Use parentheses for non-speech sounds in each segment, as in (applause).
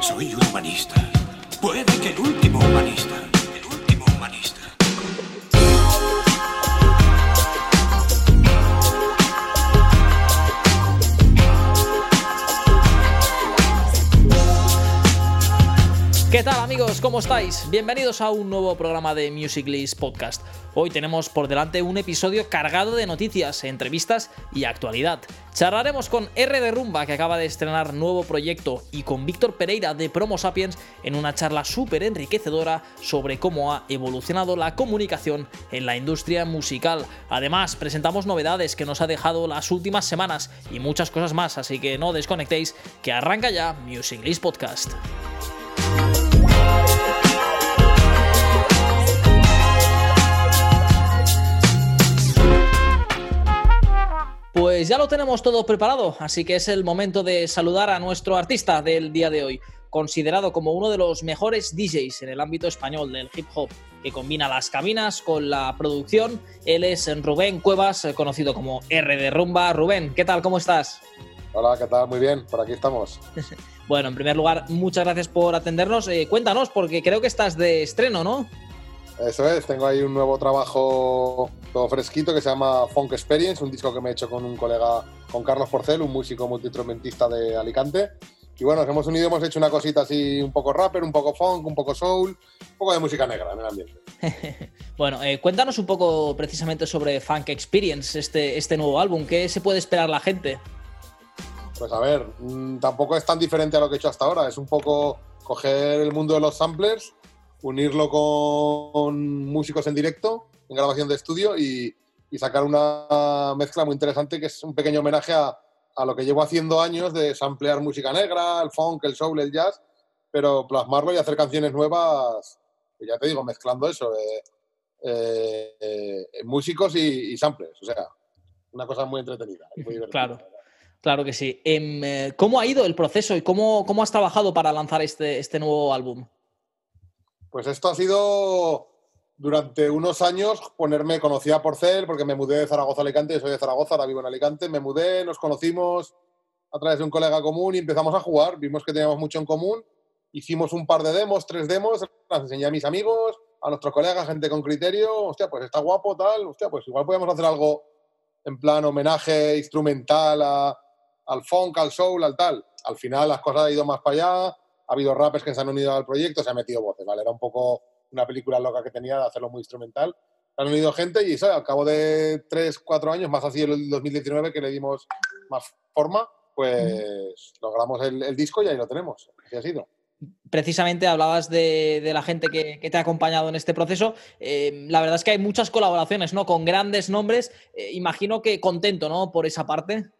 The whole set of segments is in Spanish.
Soy un humanista. Puede que el último humanista. El último humanista. ¿Qué tal amigos? ¿Cómo estáis? Bienvenidos a un nuevo programa de Music List Podcast. Hoy tenemos por delante un episodio cargado de noticias, entrevistas y actualidad. Charlaremos con R de Rumba que acaba de estrenar nuevo proyecto y con Víctor Pereira de Promo Sapiens en una charla súper enriquecedora sobre cómo ha evolucionado la comunicación en la industria musical. Además, presentamos novedades que nos ha dejado las últimas semanas y muchas cosas más, así que no desconectéis que arranca ya Music List Podcast. Pues ya lo tenemos todo preparado, así que es el momento de saludar a nuestro artista del día de hoy, considerado como uno de los mejores DJs en el ámbito español del hip hop, que combina las cabinas con la producción. Él es Rubén Cuevas, conocido como R de Rumba. Rubén, ¿qué tal? ¿Cómo estás? Hola, ¿qué tal? Muy bien, por aquí estamos. (laughs) bueno, en primer lugar, muchas gracias por atendernos. Eh, cuéntanos, porque creo que estás de estreno, ¿no? Eso es, tengo ahí un nuevo trabajo todo fresquito que se llama Funk Experience, un disco que me he hecho con un colega, con Carlos Porcel, un músico multiinstrumentista de Alicante. Y bueno, nos hemos unido, hemos hecho una cosita así un poco rapper, un poco funk, un poco soul, un poco de música negra en el ambiente. (laughs) bueno, eh, cuéntanos un poco precisamente sobre Funk Experience, este, este nuevo álbum. ¿Qué se puede esperar la gente? Pues a ver, mmm, tampoco es tan diferente a lo que he hecho hasta ahora. Es un poco coger el mundo de los samplers unirlo con músicos en directo, en grabación de estudio y, sacar una mezcla muy interesante que es un pequeño homenaje a, lo que llevo haciendo años de samplear música negra, el funk, el soul, el jazz, pero plasmarlo y hacer canciones nuevas, ya te digo, mezclando eso, eh, eh, eh, músicos y, y, samplers, o sea, una cosa muy entretenida. Claro. Claro que sí. ¿Cómo ha ido el proceso y cómo, cómo has trabajado para lanzar este, este nuevo álbum? Pues esto ha sido durante unos años ponerme, conocía a Porcel porque me mudé de Zaragoza a Alicante, yo soy de Zaragoza, ahora vivo en Alicante, me mudé, nos conocimos a través de un colega común y empezamos a jugar, vimos que teníamos mucho en común, hicimos un par de demos, tres demos, las enseñé a mis amigos, a nuestros colegas, gente con criterio, hostia, pues está guapo, tal, hostia, pues igual podemos hacer algo en plan homenaje instrumental a, al funk, al soul, al tal. Al final las cosas han ido más para allá, ha habido rappers que se han unido al proyecto, se han metido voces, ¿vale? Era un poco una película loca que tenía de hacerlo muy instrumental. Se han unido gente y ¿sabes? al cabo de 3, 4 años, más así el 2019 que le dimos más forma, pues logramos el, el disco y ahí lo tenemos. Así ha sido precisamente hablabas de, de la gente que, que, te ha acompañado en este proceso. Eh, la verdad es que hay muchas colaboraciones, ¿no? Con grandes nombres. Eh, imagino que contento, ¿no? Por esa parte.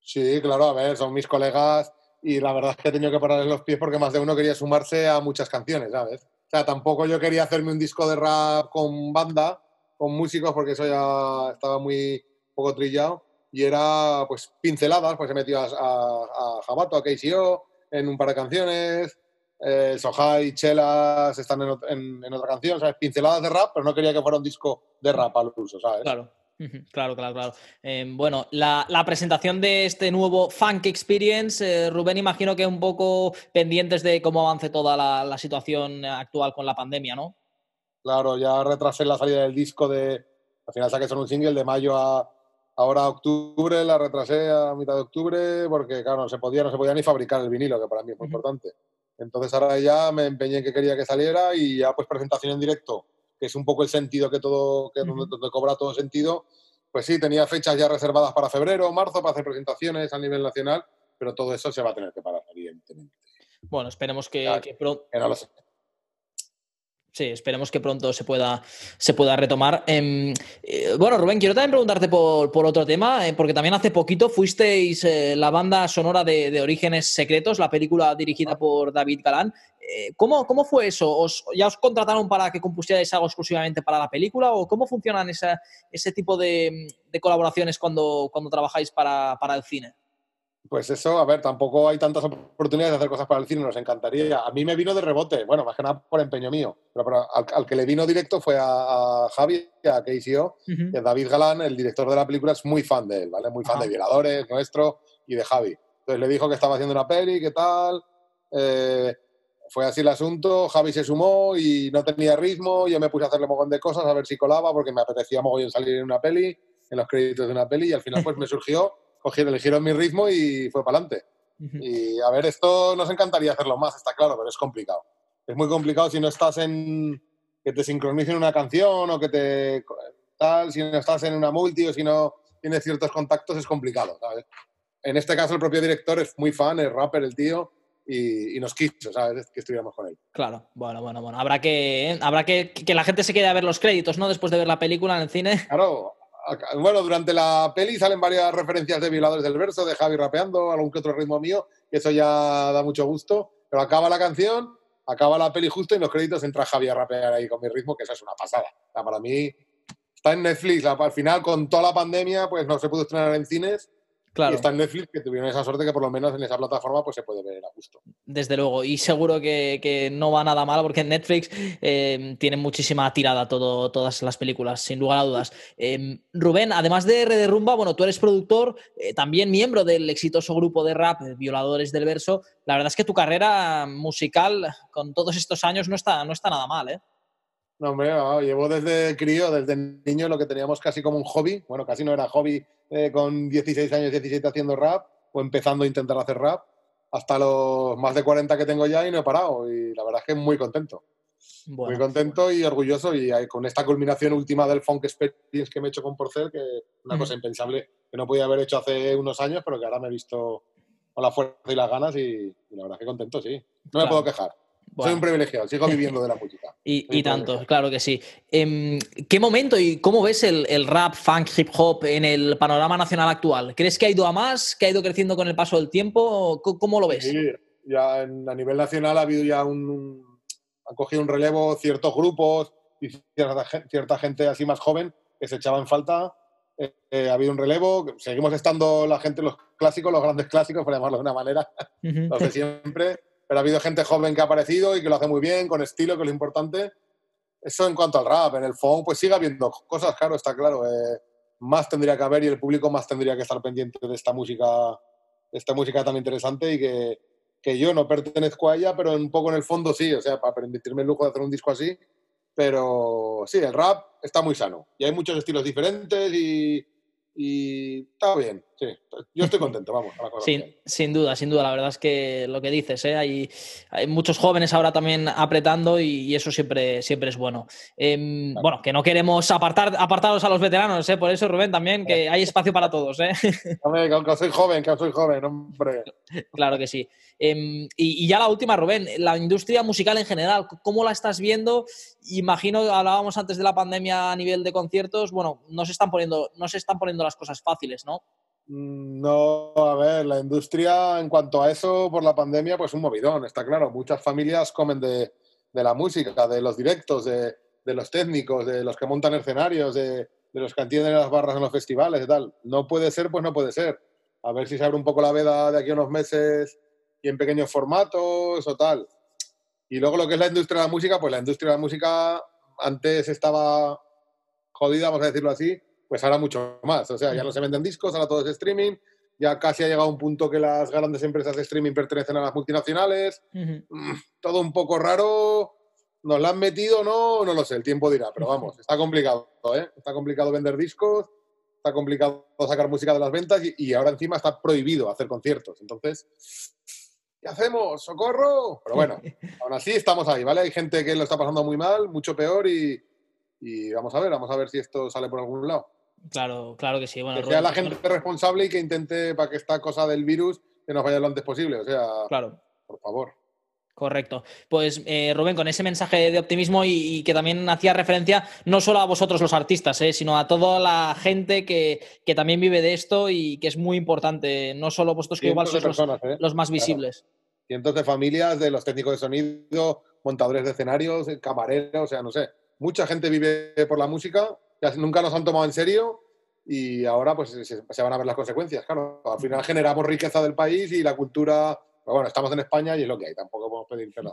Sí, claro, a ver, son mis colegas y la verdad es que he tenido que pararles los pies porque más de uno quería sumarse a muchas canciones, ¿sabes? O sea, tampoco yo quería hacerme un disco de rap con banda, con músicos, porque eso ya estaba muy poco trillado. Y era, pues, pinceladas, pues he metido a, a, a Jabato, a KCO, en un par de canciones. Eh, Sohai y Chelas están en, en, en, otra canción, ¿sabes? Pinceladas de rap, pero no quería que fuera un disco de rap al uso, ¿sabes? Claro. Claro, claro, claro. Eh, bueno, la, la, presentación de este nuevo Funk Experience, eh, Rubén, imagino que un poco pendientes de cómo avance toda la, la, situación actual con la pandemia, ¿no? Claro, ya retrasé la salida del disco de. Al final saqué solo un single de mayo a ahora a octubre, la retrasé a mitad de octubre porque, claro, no se podía, no se podía ni fabricar el vinilo, que para mí es muy uh -huh. importante. Entonces ahora ya me empeñé en que quería que saliera y ya pues presentación en directo que es un poco el sentido que todo, que donde, donde cobra todo sentido, pues sí, tenía fechas ya reservadas para febrero marzo para hacer presentaciones a nivel nacional, pero todo eso se va a tener que parar, evidentemente. Bueno, esperemos que, pronto. Sí, esperemos que pronto se pueda, se pueda retomar. Eh, eh, bueno, Rubén, quiero también preguntarte por, por otro tema, eh, porque también hace poquito fuisteis eh, la banda sonora de, de, Orígenes Secretos, la película dirigida por David Galán. ¿Cómo, ¿Cómo, fue eso? ¿Os, ¿Ya os contrataron para que compusierais algo exclusivamente para la película? ¿O cómo funcionan esa, ese tipo de, de, colaboraciones cuando, cuando trabajáis para, para el cine? Pues eso, a ver, tampoco hay tantas oportunidades de hacer cosas para el cine, nos encantaría. A mí me vino de rebote, bueno, más que nada por empeño mío, pero, pero al, al, que le vino directo fue a, a Javi, a KCO, uh -huh. y a David Galán, el director de la película, es muy fan de él, ¿vale? Muy fan de Violadores, nuestro, y de Javi. Entonces le dijo que estaba haciendo una peli, qué tal, Eh, fue así el asunto, Javi se sumó y no tenía ritmo, yo me puse a hacerle un montón de cosas a ver si colaba porque me apetecía mogollón salir en una peli, en los créditos de una peli y al final pues me surgió, cogí, elegieron mi ritmo y fue para adelante. Y a ver, esto nos encantaría hacerlo más, está claro, pero es complicado. Es muy complicado si no estás en que te sincronicen una canción o que te tal, si no estás en una multi o si no tienes ciertos contactos, es complicado, ¿sabes? En este caso el propio director es muy fan, es rapper el tío, y, nos quiso, ¿sabes? Que estuviéramos con él. Claro, bueno, bueno, bueno. Habrá que, ¿eh? habrá que, que la gente se quede a ver los créditos, ¿no? Después de ver la película en el cine. Claro. Bueno, durante la peli salen varias referencias de violadores del verso, de Javi rapeando, algún que otro ritmo mío, que eso ya da mucho gusto. Pero acaba la canción, acaba la peli justo y en los créditos entra Javi a rapear ahí con mi ritmo, que eso es una pasada. para mí está en Netflix. Al final, con toda la pandemia, pues no se pudo estrenar en cines y está en Netflix, que tuvieron esa suerte que por lo menos en esa plataforma pues se puede ver a gusto. Desde luego, y seguro que, no va nada mal porque en Netflix eh, tiene muchísima tirada todo, todas las películas, sin lugar a dudas. Em, Rubén, además de R de Rumba, bueno, tú eres productor, eh, también miembro del exitoso grupo de rap Violadores del Verso. La verdad es que tu carrera musical con todos estos años no está, no está nada mal, ¿eh? No, hombre, llevo desde crío, desde niño, lo que teníamos casi como un hobby. Bueno, casi no era hobby eh, con 16 años, 17 haciendo rap o empezando a intentar hacer rap, hasta los más de 40 que tengo ya y no he parado. Y la verdad es que muy contento. muy contento y orgulloso y con esta culminación última del Funk Experience que me he hecho con Porcel, que es una cosa impensable que no podía haber hecho hace unos años, pero que ahora me he visto con la fuerza y las ganas y, la verdad es que contento, sí. No me puedo quejar. Soy un privilegiado, sigo viviendo de la música. Y, tanto, claro que sí. ¿En em, ¿Qué momento y cómo ves el, rap, funk, hip hop en el panorama nacional actual? ¿Crees que ha ido a más, que ha ido creciendo con el paso del tiempo? ¿Cómo lo ves? Sí, ya a nivel nacional ha habido ya un, han cogido un relevo ciertos grupos y cierta, gente así más joven que se echaba en falta. Eh, eh, ha habido un relevo, seguimos estando la gente, los clásicos, los grandes clásicos, por llamarlo de una manera, (laughs) los de siempre pero ha habido gente joven que ha aparecido y que lo hace muy bien, con estilo, que es lo importante. Eso en cuanto al rap, en el phone, pues sigue habiendo cosas, claro, está claro. Eh, más tendría que haber y el público más tendría que estar pendiente de esta música, de esta música tan interesante y que, que yo no pertenezco a ella, pero un poco en el fondo sí, o sea, para permitirme el lujo de hacer un disco así. Pero sí, el rap está muy sano y hay muchos estilos diferentes y, y está bien, sí. Yo estoy contento, vamos. sin, sin, duda, sin duda. La verdad es que lo que dices, ¿eh? hay, hay muchos jóvenes ahora también apretando y, eso siempre, siempre es bueno. Em, bueno, que no queremos apartar, apartaros a los veteranos, ¿eh? por eso, Rubén, también, que hay espacio para todos. ¿eh? (laughs) Hombre, que soy joven, que soy joven, hombre. Claro que sí. Em, y, ya la última, Rubén, la industria musical en general, ¿cómo la estás viendo? Imagino, hablábamos antes de la pandemia a nivel de conciertos, bueno, no se están poniendo, no se están poniendo las cosas fáciles, ¿no? Mm, no, a ver, la industria en cuanto a eso, por la pandemia, pues un movidón, está claro. Muchas familias comen de, la música, de los directos, de, los técnicos, de los que montan escenarios, de, los que atienden las barras en los festivales y tal. No puede ser, pues no puede ser. A ver si se abre un poco la veda de aquí a unos meses y en pequeños formatos o tal. Y luego lo que es la industria de la música, pues la industria de la música antes estaba jodida, vamos a decirlo así, pues ahora mucho más. O sea, ya no se venden discos, ahora todo es streaming, ya casi ha llegado un punto que las grandes empresas de streaming pertenecen a las multinacionales. Mm, todo un poco raro. ¿Nos la han metido o no? No lo sé, el tiempo dirá, pero vamos, está complicado, ¿eh? Está complicado vender discos, está complicado sacar música de las ventas y ahora encima está prohibido hacer conciertos. Entonces, ¿qué hacemos? ¡Socorro! Pero bueno, (laughs) aún así estamos ahí, ¿vale? Hay gente que lo está pasando muy mal, mucho peor y, vamos a ver, vamos a ver si esto sale por algún lado. Claro, claro que sí. Bueno, que sea la gente responsable y que intente para que esta cosa del virus que nos vaya lo antes posible. O sea, claro. por favor. Correcto. Pues eh, Rubén, con ese mensaje de optimismo y, que también hacía referencia no solo a vosotros los artistas, eh, sino a toda la gente que, también vive de esto y que es muy importante, no solo vosotros que igual sois ¿eh? los, más visibles. Cientos de familias, de los técnicos de sonido, montadores de escenarios, camareros, o sea, no sé. Mucha gente vive por la música, nunca nos han tomado en serio y ahora pues se, van a ver las consecuencias. Claro, al final generamos riqueza del país y la cultura bueno, estamos en España y es lo que hay, tampoco podemos pedir que nos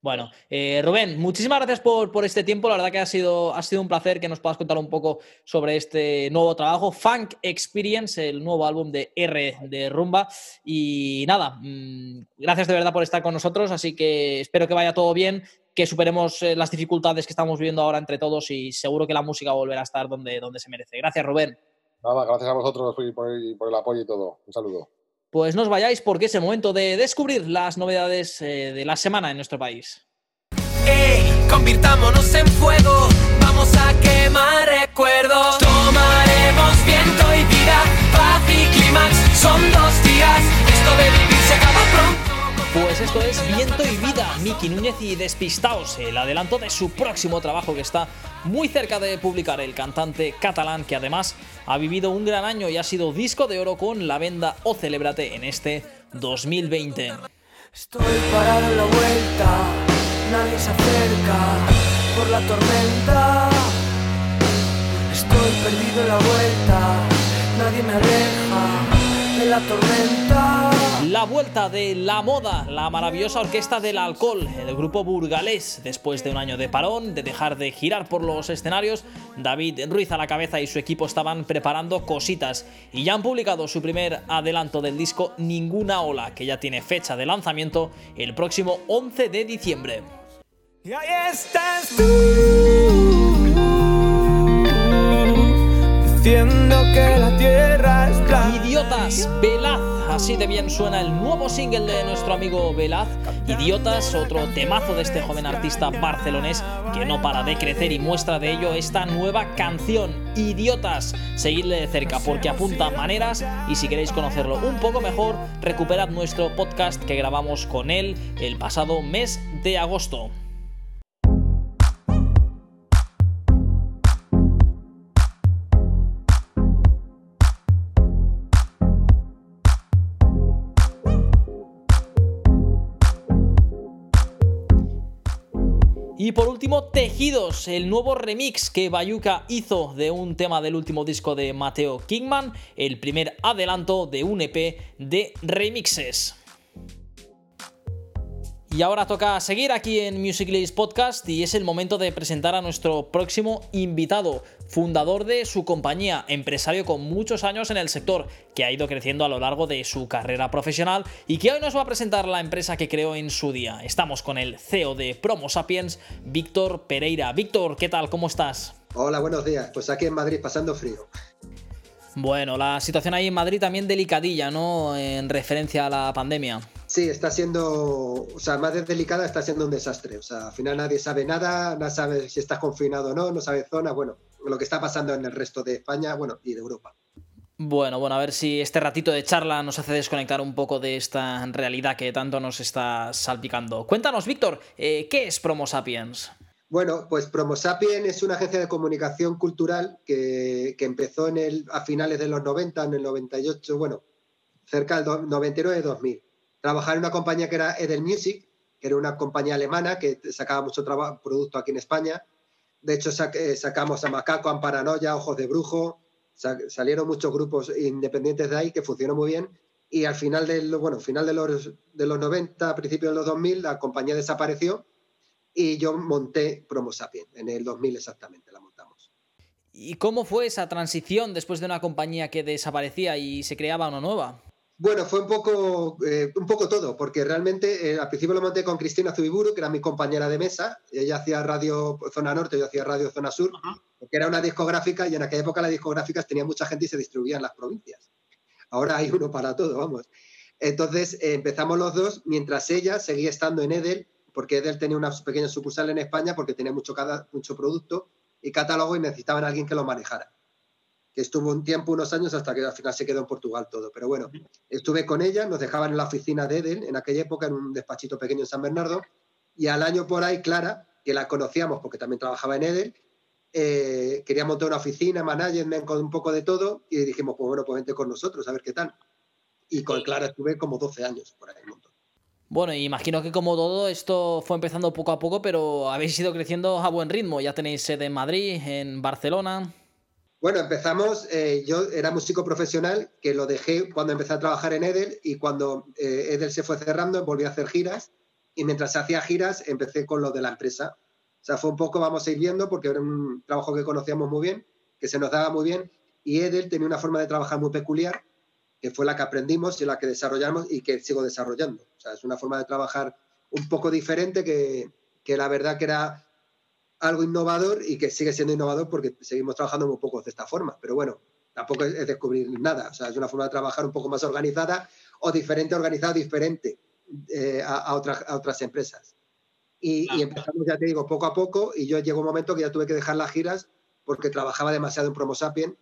Bueno, eh, Rubén, muchísimas gracias por, por, este tiempo. La verdad que ha sido, ha sido un placer que nos puedas contar un poco sobre este nuevo trabajo, Funk Experience, el nuevo álbum de R de Rumba. Y nada, mmm, gracias de verdad por estar con nosotros. Así que espero que vaya todo bien, que superemos eh, las dificultades que estamos viviendo ahora entre todos y seguro que la música volverá a estar donde, donde se merece. Gracias, Rubén. Nada, gracias a vosotros por, por el apoyo y todo. Un saludo. Pues no os vayáis porque es el momento de descubrir las novedades eh, de la semana en nuestro país. ¡Ey! Convirtámonos en fuego, vamos a quemar recuerdos. Tomaremos viento y vida, paz y clímax, son dos días, esto de vivir se acaba pronto. Pues esto es Viento y Vida, Miki Núñez y Despistaos, el adelanto de su próximo trabajo que está muy cerca de publicar el cantante catalán que además ha vivido un gran año y ha sido disco de oro con la venda O Celebrate en este 2020. Estoy parado en la vuelta, nadie se acerca por la tormenta. Estoy perdido en la vuelta, nadie me aleja de la tormenta. La vuelta de la moda, la maravillosa orquesta del alcohol, el grupo burgalés, después de un año de parón, de dejar de girar por los escenarios, David Ruiz a la cabeza y su equipo estaban preparando cositas y ya han publicado su primer adelanto del disco Ninguna Ola, que ya tiene fecha de lanzamiento el próximo 11 de diciembre. Y ahí estás tú, diciendo que la tierra es plana. Idiotas, Velaz, así de bien suena el nuevo single de nuestro amigo Velaz. Idiotas, otro temazo de este joven artista barcelonés que no para de crecer y muestra de ello esta nueva canción, Idiotas. Seguidle de cerca porque apunta maneras y si queréis conocerlo un poco mejor, recuperad nuestro podcast que grabamos con él el pasado mes de agosto. Y por último, Tejidos, el nuevo remix que Bayuca hizo de un tema del último disco de Mateo Kingman, el primer adelanto de un EP de remixes. Y ahora toca seguir aquí en Musicalist Podcast y es el momento de presentar a nuestro próximo invitado, fundador de su compañía, empresario con muchos años en el sector, que ha ido creciendo a lo largo de su carrera profesional y que hoy nos va a presentar la empresa que creó en su día. Estamos con el CEO de Promo Sapiens, Víctor Pereira. Víctor, ¿qué tal? ¿Cómo estás? Hola, buenos días. Pues aquí en Madrid pasando frío. Bueno, la situación ahí en Madrid también delicadilla, ¿no? En referencia a la pandemia. Sí, está siendo, o sea, más de delicada está siendo un desastre. O sea, al final nadie sabe nada, no sabe si estás confinado o no, no sabe zona, bueno, lo que está pasando en el resto de España, bueno, y de Europa. Bueno, bueno, a ver si este ratito de charla nos hace desconectar un poco de esta realidad que tanto nos está salpicando. Cuéntanos, Víctor, eh, ¿qué es Promo Sapiens? Bueno, pues Promo Sapiens es una agencia de comunicación cultural que, que empezó en el, a finales de los 90, en el 98, bueno, cerca del 99-2000 trabajar en una compañía que era Edel Music, que era una compañía alemana que sacaba mucho producto aquí en España. De hecho, eh, sacamos a Macaco, a Paranoia, Ojos de Brujo. salieron muchos grupos independientes de ahí que funcionó muy bien. Y al final, del, bueno, final de, los, de los 90, a principios de los 2000, la compañía desapareció y yo monté Promo Sapien, en el 2000 exactamente la montamos. ¿Y cómo fue esa transición después de una compañía que desaparecía y se creaba una nueva? Bueno, fue un poco, eh, un poco todo, porque realmente eh, al principio lo monté con Cristina Zubiburu, que era mi compañera de mesa. Ella hacía radio Zona Norte, yo hacía radio Zona Sur, porque era una discográfica y en aquella época las discográficas tenían mucha gente y se distribuían en las provincias. Ahora hay uno para todo, vamos. Entonces eh, empezamos los dos, mientras ella seguía estando en Edel, porque Edel tenía una pequeña sucursal en España porque tenía mucho, mucho producto y catálogo y necesitaban a alguien que lo manejara que estuvo un tiempo, unos años, hasta que al final se quedó en Portugal todo. Pero bueno, estuve con ella, nos dejaban en la oficina de Edel, en aquella época, en un despachito pequeño en San Bernardo, y al año por ahí, Clara, que la conocíamos porque también trabajaba en Edel, eh, quería montar una oficina, management, con un poco de todo, y dijimos, pues bueno, pues vente con nosotros, a ver qué tal. Y con Clara estuve como 12 años por ahí. Montón. Bueno, imagino que como todo esto fue empezando poco a poco, pero habéis ido creciendo a buen ritmo. Ya tenéis sede en Madrid, en Barcelona. Bueno, empezamos, eh, yo era músico profesional, que lo dejé cuando empecé a trabajar en Edel y cuando eh, Edel se fue cerrando volví a hacer giras y mientras hacía giras empecé con lo de la empresa. O sea, fue un poco, vamos a ir viendo, porque era un trabajo que conocíamos muy bien, que se nos daba muy bien, y Edel tenía una forma de trabajar muy peculiar, que fue la que aprendimos y la que desarrollamos y que sigo desarrollando. O sea, es una forma de trabajar un poco diferente que, que la verdad que era algo innovador y que sigue siendo innovador porque seguimos trabajando muy poco de esta forma. Pero bueno, tampoco es, descubrir nada. O sea, es una forma de trabajar un poco más organizada o diferente, organizada, diferente eh, a, otras, a otras empresas. Y, y, empezamos, ya te digo, poco a poco y yo llegó un momento que ya tuve que dejar las giras porque trabajaba demasiado en Promo Sapien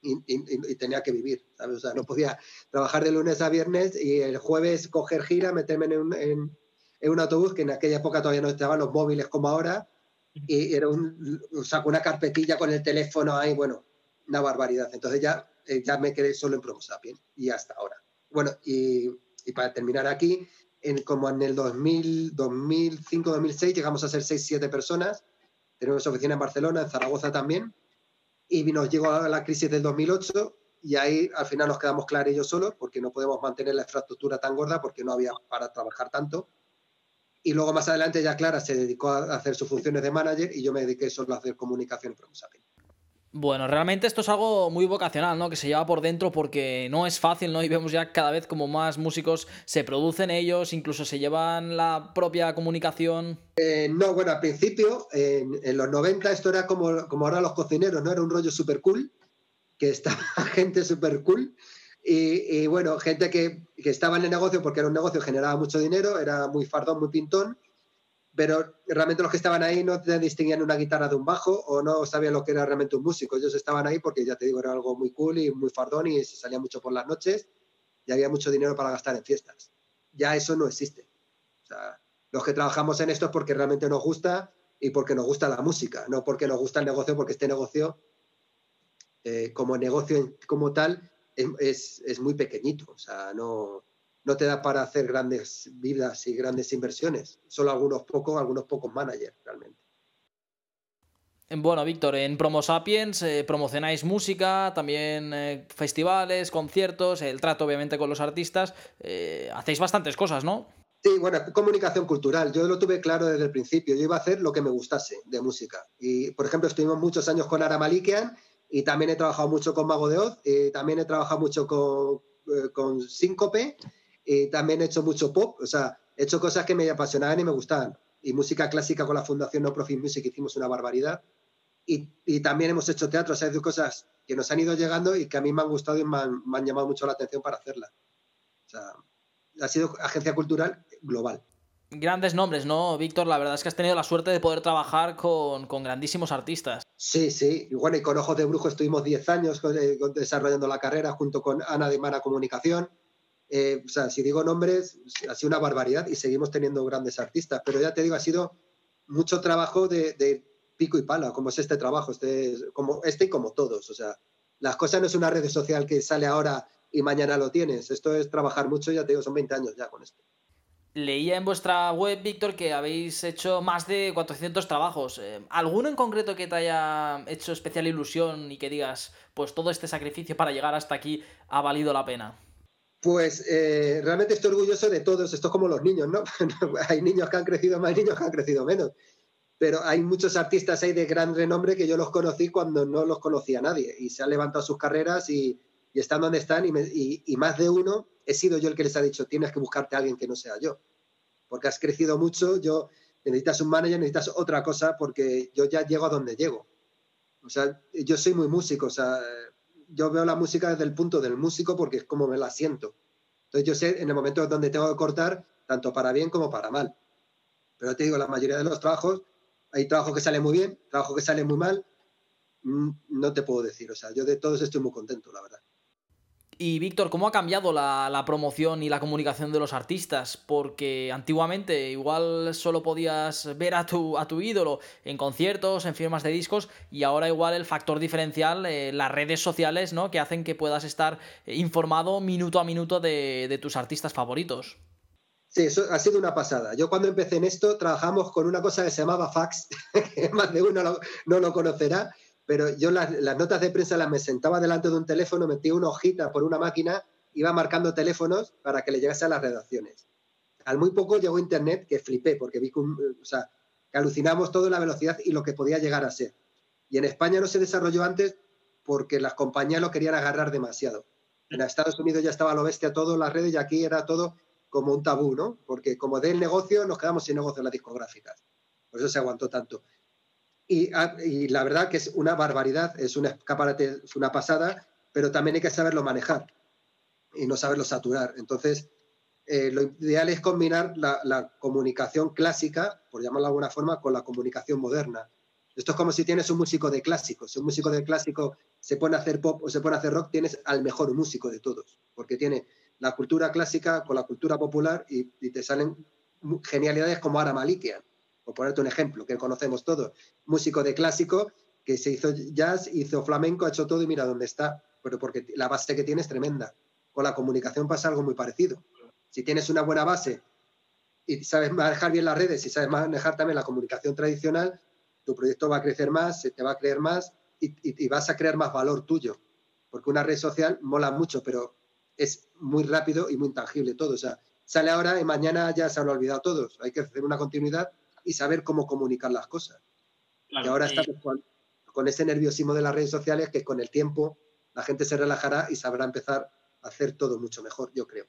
y, y, tenía que vivir, ¿sabes? O sea, no podía trabajar de lunes a viernes y el jueves coger gira, meterme en un, en, en un autobús, que en aquella época todavía no estaban los móviles como ahora, y era un, sea, una carpetilla con el teléfono ahí, bueno, una barbaridad. Entonces ya, eh, ya me quedé solo en Promo Sapien y hasta ahora. Bueno, y, y para terminar aquí, en, como en el 2000, 2005, 2006 llegamos a ser 6-7 personas. Tenemos oficina en Barcelona, en Zaragoza también. Y nos llegó la crisis del 2008 y ahí al final nos quedamos claros yo solos porque no podemos mantener la infraestructura tan gorda porque no había para trabajar tanto. Y luego más adelante ya Clara se dedicó a hacer sus funciones de manager y yo me dediqué solo a hacer comunicación en Sapien. Bueno, realmente esto es algo muy vocacional, ¿no? Que se lleva por dentro porque no es fácil, ¿no? Y vemos ya cada vez como más músicos se producen ellos, incluso se llevan la propia comunicación. Eh, no, bueno, al principio, en, en, los 90 esto era como, como ahora los cocineros, ¿no? Era un rollo súper cool, que estaba (laughs) gente súper cool. Y, bueno, gente que, que estaba en el negocio porque era un negocio que generaba mucho dinero, era muy fardón, muy pintón pero realmente los que estaban ahí no distinguían una guitarra de un bajo o no sabían lo que era realmente un músico. Ellos estaban ahí porque, ya te digo, era algo muy cool y muy fardón y se salía mucho por las noches y había mucho dinero para gastar en fiestas. Ya eso no existe. Los que trabajamos en esto es porque realmente nos gusta y porque nos gusta la música, no porque nos gusta el negocio, porque este negocio, eh, como negocio como tal, es, es, es muy pequeñito. O sea, no, no te da para hacer grandes vidas y grandes inversiones. Solo algunos pocos, algunos pocos managers realmente. Bueno, Víctor, en Promo Sapiens eh, promocionáis música, también eh, festivales, conciertos, el trato obviamente con los artistas. Eh, hacéis bastantes cosas, ¿no? Sí, bueno, comunicación cultural. Yo lo tuve claro desde el principio. Yo iba a hacer lo que me gustase de música. Y, por ejemplo, estuvimos muchos años con Ara Malikian y también he trabajado mucho con Mago de Oz, y también he trabajado mucho con, con Síncope y también he hecho mucho pop, o sea, he hecho cosas que me apasionaban y me gustaban. Y música clásica con la Fundación No Profit Music hicimos una barbaridad. Y, y también hemos hecho teatro, o sea, hay cosas que nos han ido llegando y que a mí me han gustado y me han, me han llamado mucho la atención para hacerla. O sea, ha sido agencia cultural global. Grandes nombres, ¿no, Víctor? La verdad es que has tenido la suerte de poder trabajar con, con grandísimos artistas. Sí, sí. Y y con Ojos de Brujo estuvimos 10 años eh, desarrollando la carrera junto con Ana de Mara Comunicación. Eh, o sea, si digo nombres, ha sido una barbaridad y seguimos teniendo grandes artistas, pero ya te digo, ha sido mucho trabajo de, de pico y pala, como es este trabajo, este, como este y como todos. O sea, las cosas no es una red social que sale ahora y mañana lo tienes. Esto es trabajar mucho, ya te digo, son 20 años ya con esto. Leía en vuestra web, Víctor, que habéis hecho más de 400 trabajos. Eh, ¿Alguno en concreto que te haya hecho especial ilusión y que digas, pues todo este sacrificio para llegar hasta aquí ha valido la pena? Pues eh, realmente estoy orgulloso de todos. Esto es como los niños, ¿no? (laughs) hay niños que han crecido más, niños que han crecido menos. Pero hay muchos artistas ahí de gran renombre que yo los conocí cuando no los conocía nadie y se han levantado sus carreras y, y están donde están. Y, me, y, más de uno he sido yo el que les ha dicho: tienes que buscarte a alguien que no sea yo. Porque has crecido mucho. Yo necesitas un manager, necesitas otra cosa porque yo ya llego a donde llego. O sea, yo soy muy músico. O sea, yo veo la música desde el punto del músico porque es como me la siento. Entonces yo sé en el momento donde tengo que cortar, tanto para bien como para mal. Pero te digo, la mayoría de los trabajos, hay trabajos que salen muy bien, trabajos que salen muy mal, mm, no te puedo decir. O sea, yo de todos estoy muy contento, la verdad. Y Víctor, ¿cómo ha cambiado la, promoción y la comunicación de los artistas? Porque antiguamente igual solo podías ver a tu, a tu ídolo en conciertos, en firmas de discos, y ahora igual el factor diferencial, eh, las redes sociales, ¿no? Que hacen que puedas estar informado minuto a minuto de, de tus artistas favoritos. Sí, eso ha sido una pasada. Yo cuando empecé en esto trabajamos con una cosa que se llamaba fax, (laughs) que más de uno no lo conocerá, pero yo las, notas de prensa las me sentaba delante de un teléfono, metía una hojita por una máquina, iba marcando teléfonos para que le llegase a las redacciones. Al muy poco llegó Internet que flipé, porque vi que, o sea, que alucinamos todo la velocidad y lo que podía llegar a ser. Y en España no se desarrolló antes porque las compañías lo querían agarrar demasiado. En Estados Unidos ya estaba lo bestia todo, las redes, y aquí era todo como un tabú, ¿no? Porque como del negocio, nos quedamos sin negocio en las discográficas. Por eso se aguantó tanto. Ah, y, la verdad que es una barbaridad, es un escaparate, es una pasada, pero también hay que saberlo manejar y no saberlo saturar. Entonces, eh, lo ideal es combinar la, comunicación clásica, por llamarlo de alguna forma, con la comunicación moderna. Esto es como si tienes un músico de clásico. Si un músico de clásico se pone a hacer pop o se pone a hacer rock, tienes al mejor músico de todos, porque tiene la cultura clásica con la cultura popular y, te salen genialidades como Ara Malikian, ponerte un ejemplo, que conocemos todos. Músico de clásico que se hizo jazz, hizo flamenco, ha hecho todo y mira dónde está, pero porque la base que tiene es tremenda. Con la comunicación pasa algo muy parecido. Si tienes una buena base y sabes manejar bien las redes y sabes manejar también la comunicación tradicional, tu proyecto va a crecer más, se te va a creer más y, vas a crear más valor tuyo. Porque una red social mola mucho, pero es muy rápido y muy intangible todo. O sea, sale ahora y mañana ya se han olvidado todos. Hay que hacer una continuidad y saber cómo comunicar las cosas. y ahora está con, con, ese nerviosismo de las redes sociales que con el tiempo la gente se relajará y sabrá empezar a hacer todo mucho mejor, yo creo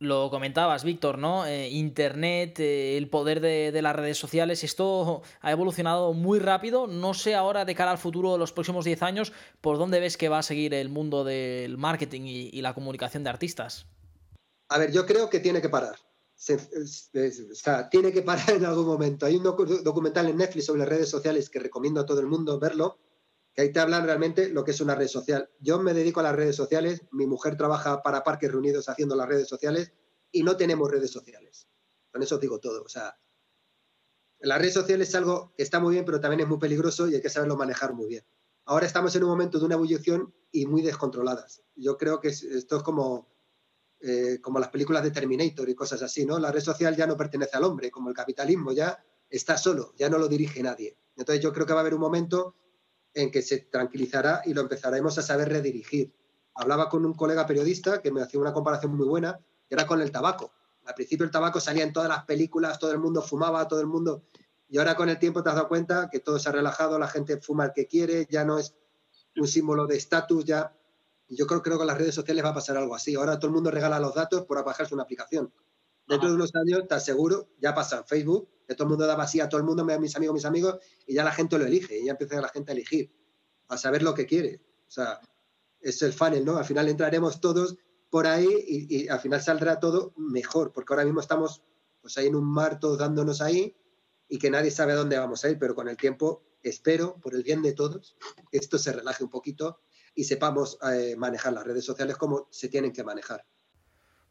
lo comentabas, Víctor, ¿no? Eh, Internet, eh, el poder de, las redes sociales, esto ha evolucionado muy rápido. No sé ahora, de cara al futuro de los próximos 10 años, por dónde ves que va a seguir el mundo del marketing y, la comunicación de artistas. A ver, yo creo que tiene que parar. O sea, tiene que parar (laughs) en algún momento. Hay un documental en Netflix sobre las redes sociales que recomiendo a todo el mundo verlo, que ahí te hablan realmente lo que es una red social. Yo me dedico a las redes sociales, mi mujer trabaja para Parques Reunidos haciendo las redes sociales y no tenemos redes sociales. Con eso os digo todo. O sea, la red social es algo que está muy bien, pero también es muy peligroso y hay que saberlo manejar muy bien. Ahora estamos en un momento de una ebullición y muy descontroladas. Yo creo que esto es como, eh, como las películas de Terminator y cosas así, ¿no? La red social ya no pertenece al hombre, como el capitalismo ya está solo, ya no lo dirige nadie. Entonces yo creo que va a haber un momento en que se tranquilizará y lo empezaremos a saber redirigir. Hablaba con un colega periodista que me hacía una comparación muy buena, que era con el tabaco. Al principio el tabaco salía en todas las películas, todo el mundo fumaba, todo el mundo... Y ahora con el tiempo te has dado cuenta que todo se ha relajado, la gente fuma el que quiere, ya no es un símbolo de estatus, ya... Y yo creo, creo que con las redes sociales va a pasar algo así. Ahora todo el mundo regala los datos por bajarse una aplicación. Dentro de unos años, te aseguro, ya pasa en Facebook, que todo el mundo daba así a todo el mundo, mis amigos, mis amigos, y ya la gente lo elige, y ya empieza la gente a elegir, a saber lo que quiere. O sea, es el funnel, ¿no? Al final entraremos todos por ahí y, al final saldrá todo mejor, porque ahora mismo estamos pues ahí en un mar todos dándonos ahí y que nadie sabe a dónde vamos a ir, pero con el tiempo espero, por el bien de todos, que esto se relaje un poquito y sepamos eh, manejar las redes sociales como se tienen que manejar.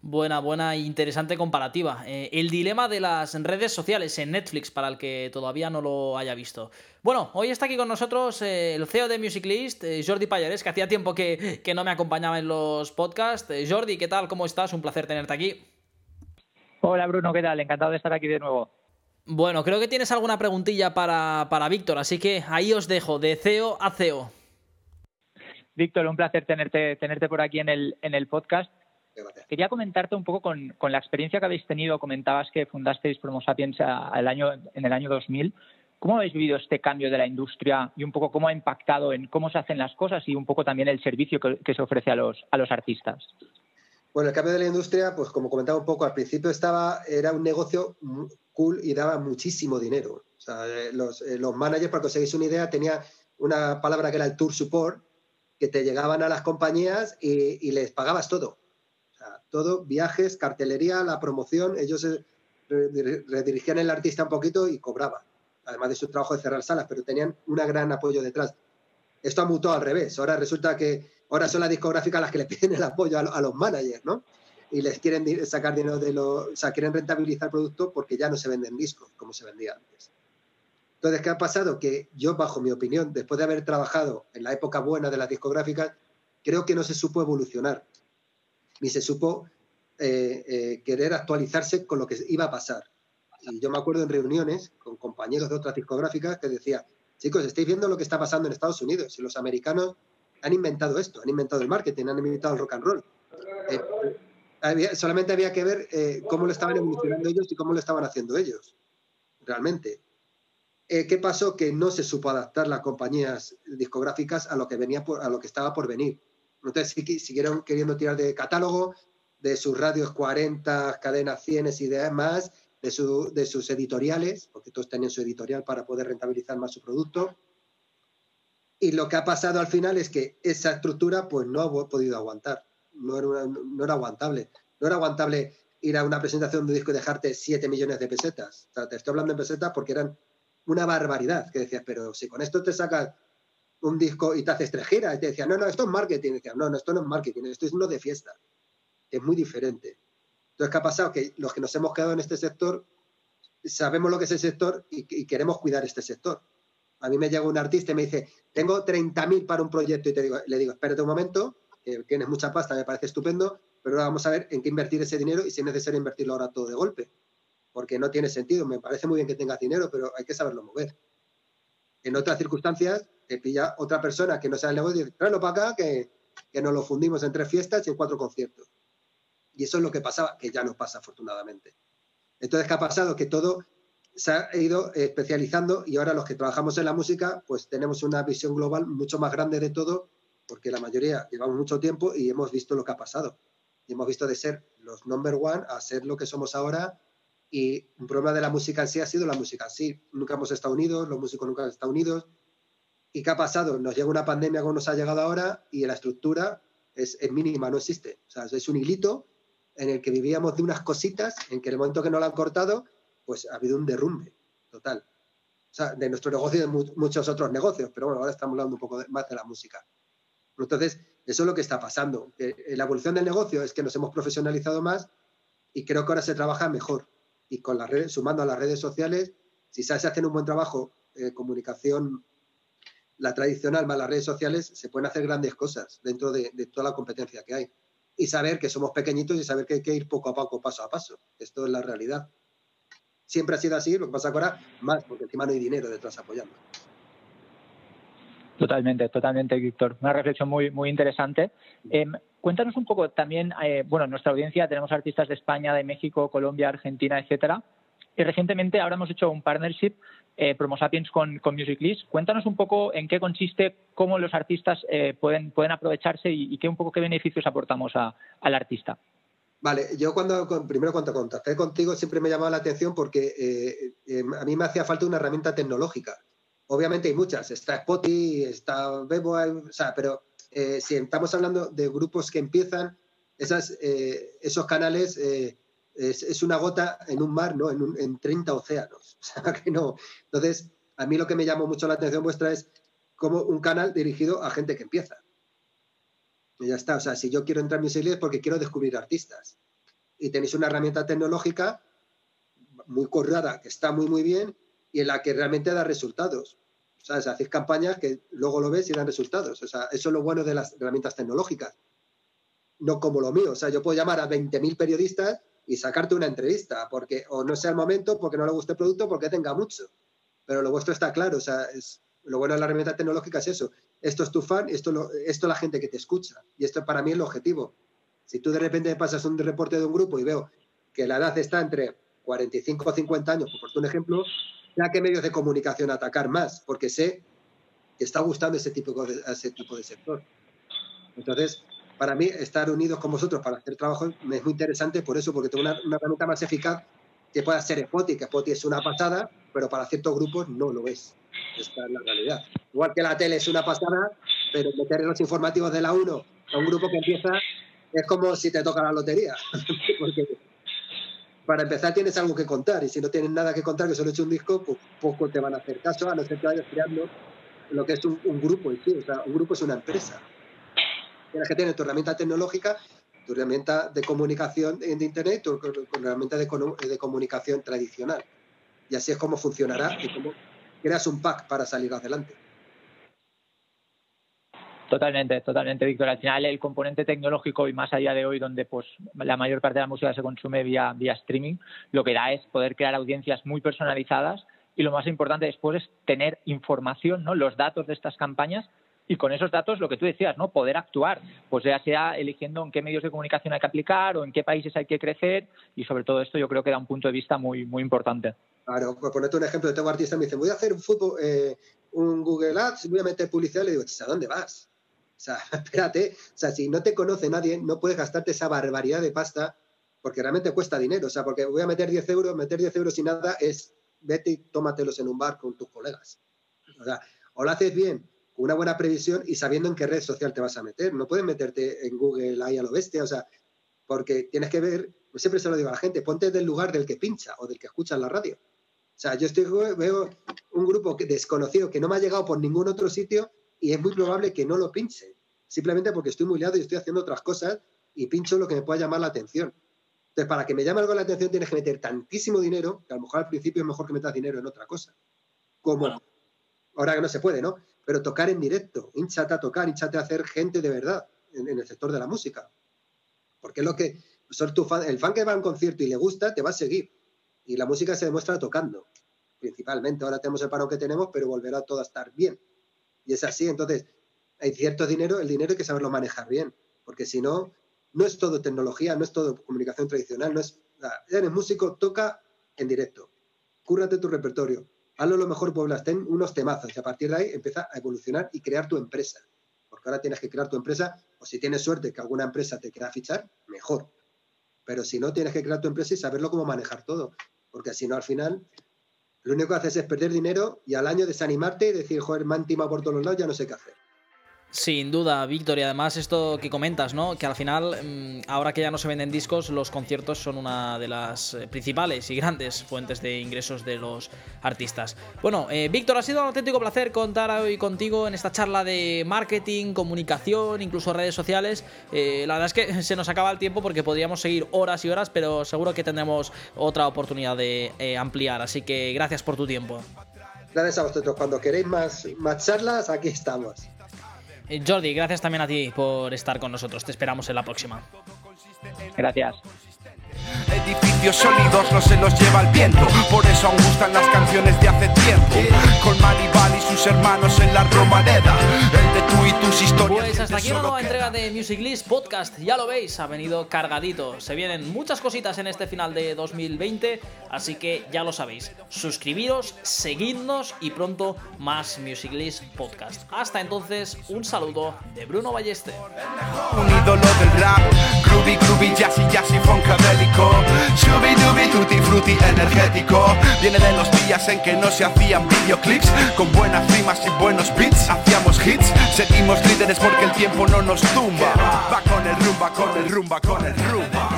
Buena, buena e interesante comparativa. Eh, el dilema de las redes sociales en Netflix, para el que todavía no lo haya visto. Bueno, hoy está aquí con nosotros eh, el CEO de Music List, eh, Jordi Payares, que hacía tiempo que, no me acompañaba en los podcasts. Jordi, ¿qué tal? ¿Cómo estás? Un placer tenerte aquí. Hola Bruno, ¿qué tal? Encantado de estar aquí de nuevo. Bueno, creo que tienes alguna preguntilla para, para Víctor, así que ahí os dejo, de CEO a CEO. Víctor, un placer tenerte, tenerte por aquí en el, en el podcast. Quería comentarte un poco con, la experiencia que habéis tenido. Comentabas que fundasteis Promo Sapiens el año, en el año 2000. ¿Cómo habéis vivido este cambio de la industria y un poco cómo ha impactado en cómo se hacen las cosas y un poco también el servicio que, se ofrece a los, a los artistas? Bueno, el cambio de la industria, pues como comentaba un poco, al principio estaba, era un negocio cool y daba muchísimo dinero. O sea, eh, los, eh, los managers, para conseguir una idea, tenía una palabra que era el tour support, que te llegaban a las compañías y les pagabas todo todo, viajes, cartelería, la promoción, ellos redirigían el artista un poquito y cobraban, además de su trabajo de cerrar salas, pero tenían un gran apoyo detrás. Esto ha mutado al revés, ahora resulta que ahora son las discográficas las que le piden el apoyo a, los managers, ¿no? Y les quieren sacar dinero de los, o sea, quieren rentabilizar el producto porque ya no se venden discos como se vendía antes. Entonces, ¿qué ha pasado? Que yo, bajo mi opinión, después de haber trabajado en la época buena de las discográficas, creo que no se supo evolucionar ni se supo eh, eh, querer actualizarse con lo que iba a pasar. Y yo me acuerdo en reuniones con compañeros de otras discográficas que decía, chicos, estáis viendo lo que está pasando en Estados Unidos y los americanos han inventado esto, han inventado el marketing, han inventado el rock and roll. Eh, solamente había que ver cómo lo estaban evolucionando ellos y cómo lo estaban haciendo ellos, realmente. Eh, ¿Qué pasó? Que no se supo adaptar las compañías discográficas a lo que venía a lo que estaba por venir. Entonces siguieron queriendo tirar de catálogo, de sus radios 40, cadenas 100 y demás, de, de sus editoriales, porque todos tenían su editorial para poder rentabilizar más su producto. Y lo que ha pasado al final es que esa estructura pues no ha podido aguantar, no era, no era aguantable. No era aguantable ir a una presentación de un disco y dejarte 7 millones de pesetas. O sea, te estoy hablando en pesetas porque eran una barbaridad, que decías, pero si con esto te sacas un disco y te haces tres giras, y te decían, no, no, esto es marketing. No, no, esto no es marketing, esto es uno de fiesta. Es muy diferente. Entonces, ¿qué ha pasado? Que los que nos hemos quedado en este sector sabemos lo que es el sector y, queremos cuidar este sector. A mí me llega un artista y me dice, tengo 30.000 para un proyecto y te digo, le digo, espérate un momento, tienes mucha pasta, me parece estupendo, pero ahora vamos a ver en qué invertir ese dinero y si es necesario invertirlo ahora todo de golpe. Porque no tiene sentido. Me parece muy bien que tengas dinero, pero hay que saberlo mover. En otras circunstancias, te pilla otra persona que no sabe el negocio y dice, tráelo para acá, que, que nos lo fundimos en tres fiestas y en cuatro conciertos. Y eso es lo que pasaba, que ya no pasa afortunadamente. Entonces, ¿qué ha pasado? Que todo se ha ido especializando y ahora los que trabajamos en la música, pues tenemos una visión global mucho más grande de todo, porque la mayoría llevamos mucho tiempo y hemos visto lo que ha pasado. Y hemos visto de ser los number one a ser lo que somos ahora. Y un problema de la música en sí ha sido la música en sí. Nunca hemos estado unidos, los músicos nunca han estado unidos. ¿Y qué ha pasado? Nos llega una pandemia como nos ha llegado ahora y la estructura es, es mínima, no existe. O sea, es un hilito en el que vivíamos de unas cositas, en que el momento que no lo han cortado, pues ha habido un derrumbe total. O sea, de nuestro negocio y de muchos otros negocios, pero bueno, ahora estamos hablando un poco más de la música. Entonces, eso es lo que está pasando. la evolución del negocio es que nos hemos profesionalizado más y creo que ahora se trabaja mejor. Y con las redes, sumando a las redes sociales, si se hace un buen trabajo, eh, comunicación, la tradicional más las redes sociales, se pueden hacer grandes cosas dentro de toda la competencia que hay y saber que somos pequeñitos y saber que hay que ir poco a poco, paso a paso. Esto es la realidad. Siempre ha sido así, lo que pasa ahora más, porque encima no hay dinero detrás apoyando. Totalmente, totalmente, Víctor. Una reflexión muy, muy interesante. Em, cuéntanos un poco también, eh, bueno, en nuestra audiencia tenemos artistas de España, de México, Colombia, Argentina, etcétera. Y recientemente ahora hemos hecho un partnership eh, Promo Sapiens con, con Music.ly. Cuéntanos un poco en qué consiste, cómo los artistas eh, pueden, pueden aprovecharse y, qué un poco qué beneficios aportamos al artista. Vale, yo cuando primero cuando contacté contigo siempre me llamaba la atención porque eh, eh, a mí me hacía falta una herramienta tecnológica. Obviamente hay muchas, está Spotify, está Bebo, o sea, pero si estamos hablando de grupos que empiezan, esas, esos canales es, una gota en un mar, ¿no? En, en 30 océanos. (laughs) O sea, que no. Entonces, a mí lo que me llamó mucho la atención vuestra es como un canal dirigido a gente que empieza. Y ya está. O sea, si yo quiero entrar en mis es porque quiero descubrir artistas. Y tenéis una herramienta tecnológica muy corrada, que está muy, muy bien y en la que realmente da resultados. Sea, hacéis campañas que luego lo ves y dan resultados. O sea, eso es lo bueno de las herramientas tecnológicas. No como lo mío. O sea, yo puedo llamar a 20.000 periodistas y sacarte una entrevista, porque o no sea el momento, porque no le guste el producto, porque tenga mucho. Pero lo vuestro está claro, o sea, es, lo bueno de la herramienta tecnológica es eso. Esto es tu fan, esto, lo, esto es la gente que te escucha. Y esto para mí es el objetivo. Si tú de repente pasas un reporte de un grupo y veo que la edad está entre 45 o 50 años, por un ejemplo, ya que medios de comunicación atacar más, porque sé que está gustando ese tipo ese tipo de sector. Entonces, para mí estar unidos con vosotros para hacer trabajo es muy interesante por eso, porque tengo una, herramienta más eficaz que pueda ser Spotify, que Spotify es una pasada, pero para ciertos grupos no lo es. Esta es la realidad. Igual que la tele es una pasada, pero meter los informativos de la 1 a un grupo que empieza es como si te toca la lotería. (laughs) porque para empezar tienes algo que contar y si no tienes nada que contar, que solo hecho un disco, pues poco te van a hacer caso, a no ser que vayas creando lo que es un, grupo en sí. O sea, un grupo es una empresa. Tienes que tener tu herramienta tecnológica, tu herramienta de comunicación de Internet, tu, herramienta de, de, comunicación tradicional. Y así es como funcionará y cómo creas un pack para salir adelante. Totalmente, totalmente, Víctor. Al final, el componente tecnológico y más allá de hoy, donde pues la mayor parte de la música se consume vía, vía streaming, lo que da es poder crear audiencias muy personalizadas y lo más importante después es tener información, ¿no? los datos de estas campañas y con esos datos lo que tú decías, ¿no? Poder actuar, pues ya sea eligiendo en qué medios de comunicación hay que aplicar o en qué países hay que crecer y sobre todo esto yo creo que da un punto de vista muy, muy importante. Claro, por ponerte un ejemplo, tengo artistas me dicen, voy a hacer un fútbol, eh, un Google Ads, voy a meter publicidad, le digo, ¿a dónde vas? O sea, (laughs) espérate, o sea, si no te conoce nadie, no puedes gastarte esa barbaridad de pasta porque realmente cuesta dinero, o sea, porque voy a meter 10 euros, meter 10 euros y nada es vete y tómatelos en un bar con tus colegas. O sea, o lo haces bien una buena previsión y sabiendo en qué red social te vas a meter. No puedes meterte en Google ahí a lo bestia, o sea, porque tienes que ver, siempre se lo digo a la gente, ponte del lugar del que pincha o del que escucha en la radio. O sea, yo estoy, veo un grupo desconocido que no me ha llegado por ningún otro sitio y es muy probable que no lo pinche, simplemente porque estoy muy liado y estoy haciendo otras cosas y pincho lo que me pueda llamar la atención. Entonces, para que me llame algo la atención tienes que meter tantísimo dinero que a lo mejor al principio es mejor que metas dinero en otra cosa. Como ahora que no se puede, ¿no? pero tocar en directo, hinchate a tocar, hinchate a hacer gente de verdad en, el sector de la música. Porque es lo que, tu fan, el fan que va a un concierto y le gusta, te va a seguir. Y la música se demuestra tocando, principalmente. Ahora tenemos el paro que tenemos, pero volverá todo a estar bien. Y es así, entonces, hay cierto dinero, el dinero hay que saberlo manejar bien, porque si no, no es todo tecnología, no es todo comunicación tradicional, no es... Eres músico, toca en directo, cúrrate tu repertorio, hazlo lo mejor pueblas, ten unos temazos y a partir de ahí empieza a evolucionar y crear tu empresa. Porque ahora tienes que crear tu empresa, o si tienes suerte que alguna empresa te quiera fichar, mejor. Pero si no, tienes que crear tu empresa y saberlo cómo manejar todo. Porque si no, al final, lo único que haces es perder dinero y al año desanimarte y decir, joder, me han por todos los lados, ya no sé qué hacer. Sin duda, Víctor, y además esto que comentas, ¿no? Que al final, mm, ahora que ya no se venden discos, los conciertos son una de las eh, principales y grandes fuentes de ingresos de los artistas. Bueno, eh, Víctor, ha sido un auténtico placer contar hoy contigo en esta charla de marketing, comunicación, incluso redes sociales. Eh, la verdad es que (laughs) se nos acaba el tiempo porque podríamos seguir horas y horas, pero seguro que tendremos otra oportunidad de ampliar. Así que gracias por tu tiempo. Gracias a vosotros. Cuando queréis más, más charlas, aquí estamos. Eh, Jordi, gracias también a ti por estar con nosotros. Te esperamos en la próxima. Gracias. Edificios sólidos no se los lleva el viento, por eso aún gustan las canciones de hace tiempo. Con Maribal y sus hermanos en la Romareda, el de tú y tus historias. Pues hasta aquí una nueva entrega de Music List Podcast. Ya lo veis, ha venido cargadito. Se vienen muchas cositas en este final de 2020, así que ya lo sabéis. Suscribiros, seguidnos y pronto más Music List Podcast. Hasta entonces, un saludo de Bruno Ballester. Un ídolo del rap, groovy, groovy, jazzy, jazzy, funkadélico. Shubi dubi, tutti frutti energético. Viene de los días en que no se hacían videoclips con buenas rimas y buenos beats. Hacíamos hits, seguimos líderes porque el tiempo no nos tumba. Va con el rumba, con el rumba, con el rumba.